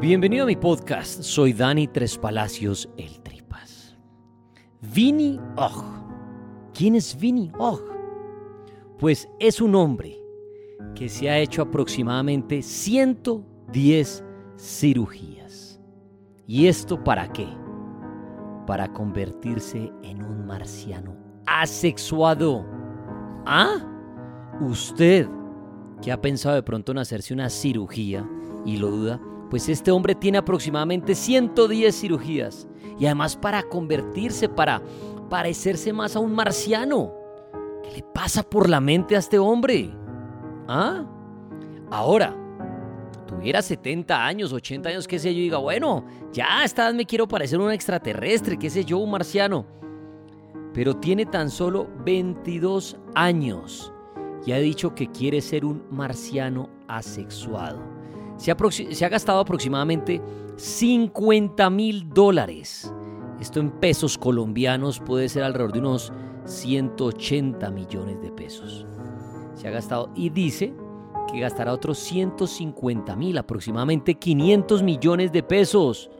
Bienvenido a mi podcast. Soy Dani Tres Palacios, el Tripas. Vini Og. ¿Quién es Vini Og? Pues es un hombre que se ha hecho aproximadamente 110 cirugías. ¿Y esto para qué? Para convertirse en un marciano asexuado. ¿Ah? Usted, que ha pensado de pronto en hacerse una cirugía y lo duda, pues este hombre tiene aproximadamente 110 cirugías. Y además para convertirse, para parecerse más a un marciano. ¿Qué le pasa por la mente a este hombre? ¿Ah? Ahora, tuviera 70 años, 80 años, qué sé yo, diga, bueno, ya esta edad me quiero parecer un extraterrestre, qué sé yo, un marciano. Pero tiene tan solo 22 años y ha dicho que quiere ser un marciano asexuado. Se ha, gastado aproximadamente 50 mil dólares. Esto en pesos colombianos puede ser alrededor de unos 180 millones de pesos. Se ha gastado y dice que gastará otros 150 mil, aproximadamente 500 millones de pesos,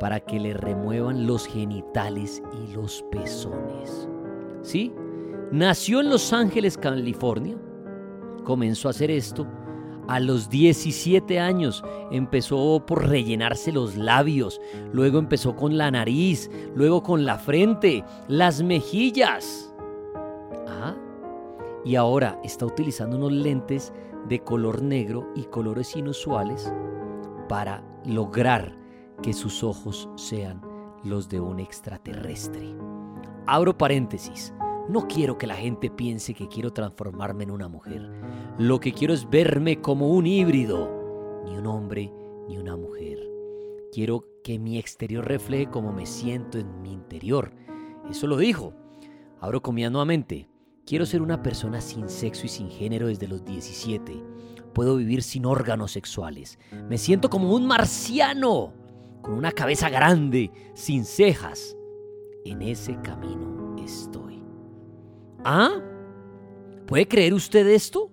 para que le remuevan los genitales y los pezones. ¿Sí? Nació en Los Ángeles, California. Comenzó a hacer esto a los 17 años empezó por rellenarse los labios, luego empezó con la nariz, luego con la frente, las mejillas. Ah, y ahora está utilizando unos lentes de color negro y colores inusuales para lograr que sus ojos sean los de un extraterrestre. Abro paréntesis. No quiero que la gente piense que quiero transformarme en una mujer. Lo que quiero es verme como un híbrido, ni un hombre ni una mujer. Quiero que mi exterior refleje cómo me siento en mi interior. Eso lo dijo. Abro comida nuevamente. Quiero ser una persona sin sexo y sin género desde los 17. Puedo vivir sin órganos sexuales. Me siento como un marciano, con una cabeza grande, sin cejas. En ese camino estoy. ¿Ah? ¿Puede creer usted esto?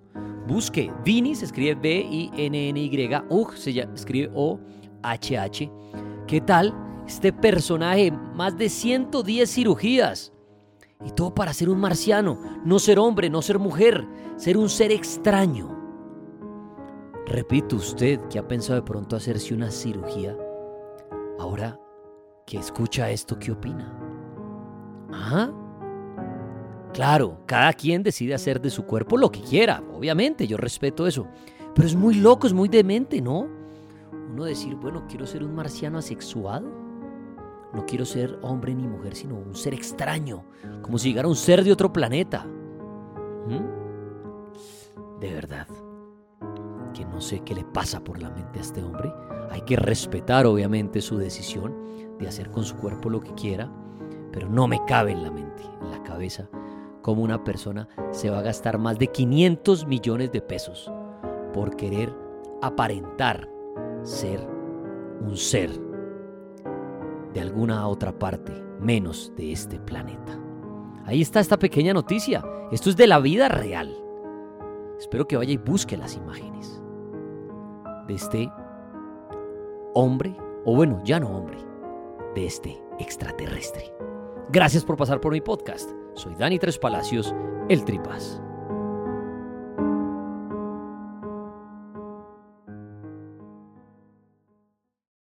Busque Vini, se escribe B-I-N-N-Y, UG se escribe O-H-H. ¿Qué tal? Este personaje, más de 110 cirugías. Y todo para ser un marciano, no ser hombre, no ser mujer, ser un ser extraño. Repito, usted que ha pensado de pronto hacerse una cirugía, ahora que escucha esto, ¿qué opina? ¿Ah? Claro, cada quien decide hacer de su cuerpo lo que quiera, obviamente, yo respeto eso. Pero es muy loco, es muy demente, ¿no? Uno decir, bueno, quiero ser un marciano asexuado. No quiero ser hombre ni mujer, sino un ser extraño, como si llegara un ser de otro planeta. ¿Mm? De verdad, que no sé qué le pasa por la mente a este hombre. Hay que respetar, obviamente, su decisión de hacer con su cuerpo lo que quiera, pero no me cabe en la mente, en la cabeza, cómo una persona se va a gastar más de 500 millones de pesos por querer aparentar ser un ser de alguna otra parte menos de este planeta. Ahí está esta pequeña noticia. Esto es de la vida real. Espero que vaya y busque las imágenes de este hombre, o bueno, ya no hombre, de este extraterrestre. Gracias por pasar por mi podcast. Soy Dani Tres Palacios, el Tripas.